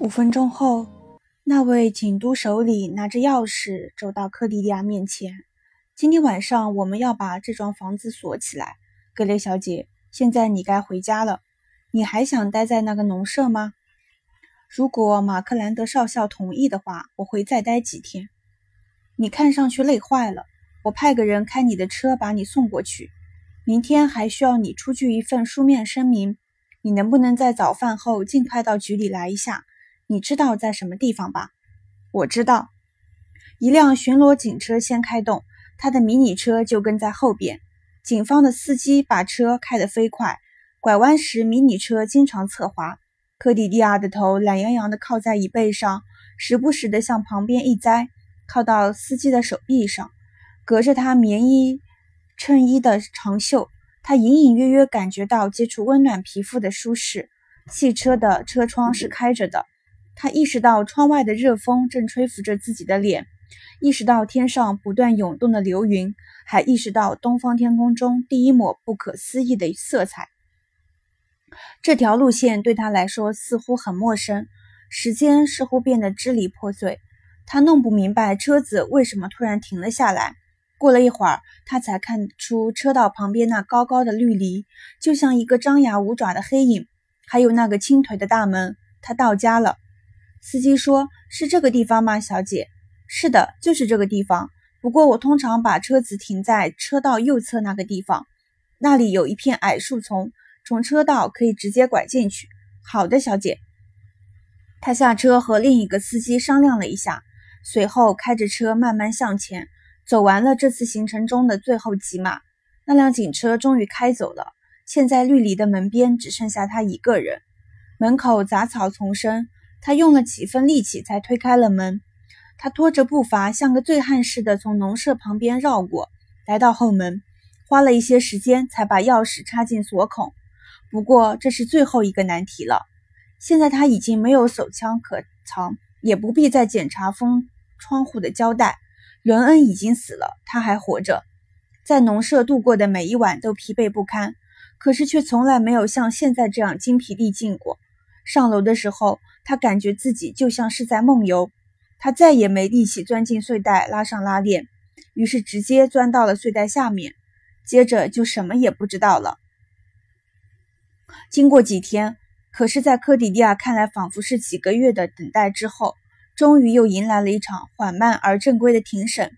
五分钟后，那位警督手里拿着钥匙走到克迪利亚面前。今天晚上我们要把这幢房子锁起来，格雷小姐。现在你该回家了。你还想待在那个农舍吗？如果马克兰德少校同意的话，我会再待几天。你看上去累坏了，我派个人开你的车把你送过去。明天还需要你出具一份书面声明。你能不能在早饭后尽快到局里来一下？你知道在什么地方吧？我知道。一辆巡逻警车先开动，他的迷你车就跟在后边。警方的司机把车开得飞快，拐弯时迷你车经常侧滑。科迪蒂亚的头懒洋洋地靠在椅背上，时不时地向旁边一栽，靠到司机的手臂上，隔着他棉衣衬衣的长袖，他隐隐约约感觉到接触温暖皮肤的舒适。汽车的车窗是开着的。他意识到窗外的热风正吹拂着自己的脸，意识到天上不断涌动的流云，还意识到东方天空中第一抹不可思议的色彩。这条路线对他来说似乎很陌生，时间似乎变得支离破碎。他弄不明白车子为什么突然停了下来。过了一会儿，他才看出车道旁边那高高的绿篱，就像一个张牙舞爪的黑影，还有那个倾颓的大门。他到家了。司机说：“是这个地方吗，小姐？”“是的，就是这个地方。不过我通常把车子停在车道右侧那个地方，那里有一片矮树丛，从车道可以直接拐进去。”“好的，小姐。”他下车和另一个司机商量了一下，随后开着车慢慢向前，走完了这次行程中的最后几码。那辆警车终于开走了，现在绿篱的门边只剩下他一个人，门口杂草丛生。他用了几分力气才推开了门。他拖着步伐，像个醉汉似的从农舍旁边绕过来到后门，花了一些时间才把钥匙插进锁孔。不过这是最后一个难题了。现在他已经没有手枪可藏，也不必再检查封窗户的胶带。伦恩已经死了，他还活着，在农舍度过的每一晚都疲惫不堪，可是却从来没有像现在这样精疲力尽过。上楼的时候。他感觉自己就像是在梦游，他再也没力气钻进睡袋拉上拉链，于是直接钻到了睡袋下面，接着就什么也不知道了。经过几天，可是，在科迪利亚看来仿佛是几个月的等待之后，终于又迎来了一场缓慢而正规的庭审，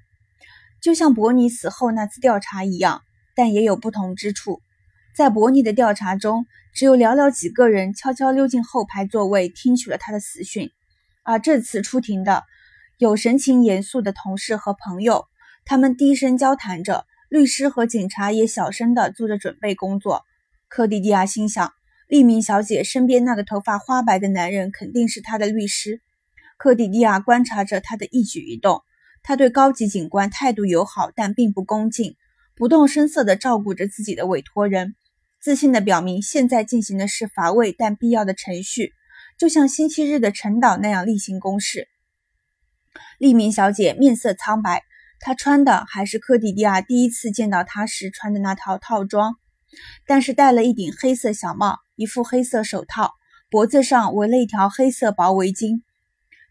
就像伯尼死后那次调查一样，但也有不同之处。在伯尼的调查中。只有寥寥几个人悄悄溜进后排座位，听取了他的死讯。而这次出庭的有神情严肃的同事和朋友，他们低声交谈着，律师和警察也小声地做着准备工作。科迪迪亚心想，利明小姐身边那个头发花白的男人肯定是他的律师。科迪迪亚观察着他的一举一动，他对高级警官态度友好，但并不恭敬，不动声色地照顾着自己的委托人。自信地表明，现在进行的是乏味但必要的程序，就像星期日的晨祷那样例行公事。利明小姐面色苍白，她穿的还是科迪迪亚第一次见到她时穿的那套套装，但是戴了一顶黑色小帽，一副黑色手套，脖子上围了一条黑色薄围巾。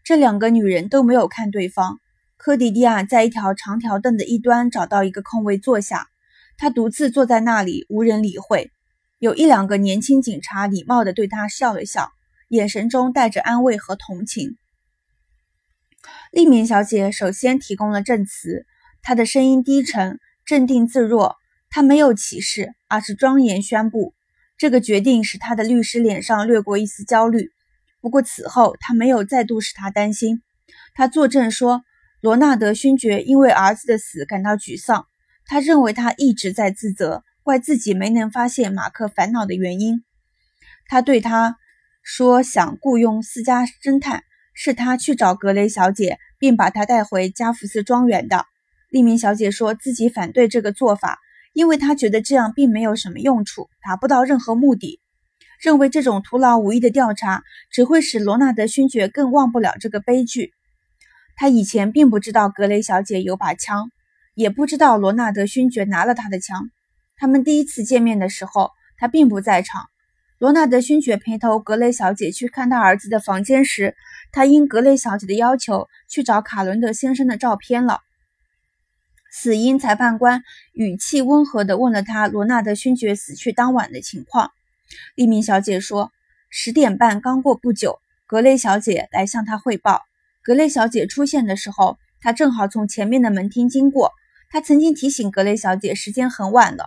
这两个女人都没有看对方。科迪迪亚在一条长条凳的一端找到一个空位坐下，她独自坐在那里，无人理会。有一两个年轻警察礼貌地对他笑了笑，眼神中带着安慰和同情。利敏小姐首先提供了证词，她的声音低沉、镇定自若。她没有歧视，而是庄严宣布。这个决定使她的律师脸上掠过一丝焦虑。不过此后，他没有再度使他担心。他作证说，罗纳德勋爵因为儿子的死感到沮丧，他认为他一直在自责。怪自己没能发现马克烦恼的原因。他对他说：“想雇佣私家侦探，是他去找格雷小姐，并把她带回加福斯庄园的。”利明小姐说自己反对这个做法，因为她觉得这样并没有什么用处，达不到任何目的。认为这种徒劳无益的调查只会使罗纳德勋爵更忘不了这个悲剧。他以前并不知道格雷小姐有把枪，也不知道罗纳德勋爵拿了他的枪。他们第一次见面的时候，他并不在场。罗纳德勋爵陪同格雷小姐去看他儿子的房间时，他因格雷小姐的要求去找卡伦德先生的照片了。死因裁判官语气温和地问了他罗纳德勋爵死去当晚的情况。利明小姐说：“十点半刚过不久，格雷小姐来向他汇报。格雷小姐出现的时候，他正好从前面的门厅经过。他曾经提醒格雷小姐时间很晚了，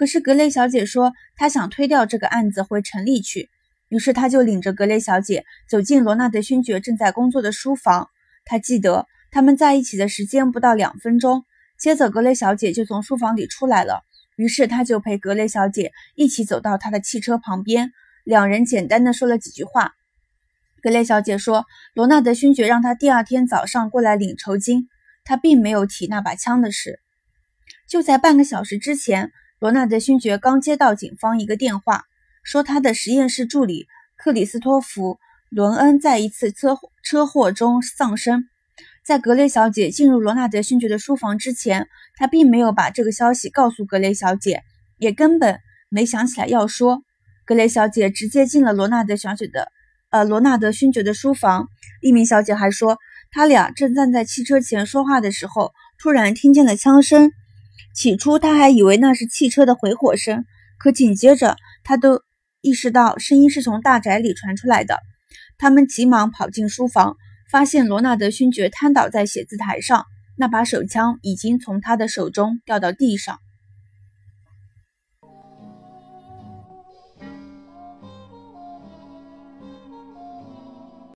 可是格雷小姐说她想推掉这个案子回城里去。于是他就领着格雷小姐走进罗纳德勋爵正在工作的书房。他记得他们在一起的时间不到两分钟。接着格雷小姐就从书房里出来了。”于是他就陪格雷小姐一起走到他的汽车旁边，两人简单的说了几句话。格雷小姐说，罗纳德勋爵让他第二天早上过来领酬金，他并没有提那把枪的事。就在半个小时之前，罗纳德勋爵刚接到警方一个电话，说他的实验室助理克里斯托弗·伦恩在一次车车祸中丧生。在格雷小姐进入罗纳德勋爵的书房之前，他并没有把这个消息告诉格雷小姐，也根本没想起来要说。格雷小姐直接进了罗纳德小姐的，呃，罗纳德勋爵的书房。一名小姐还说，他俩正站在汽车前说话的时候，突然听见了枪声。起初他还以为那是汽车的回火声，可紧接着他都意识到声音是从大宅里传出来的。他们急忙跑进书房。发现罗纳德勋爵瘫倒在写字台上，那把手枪已经从他的手中掉到地上。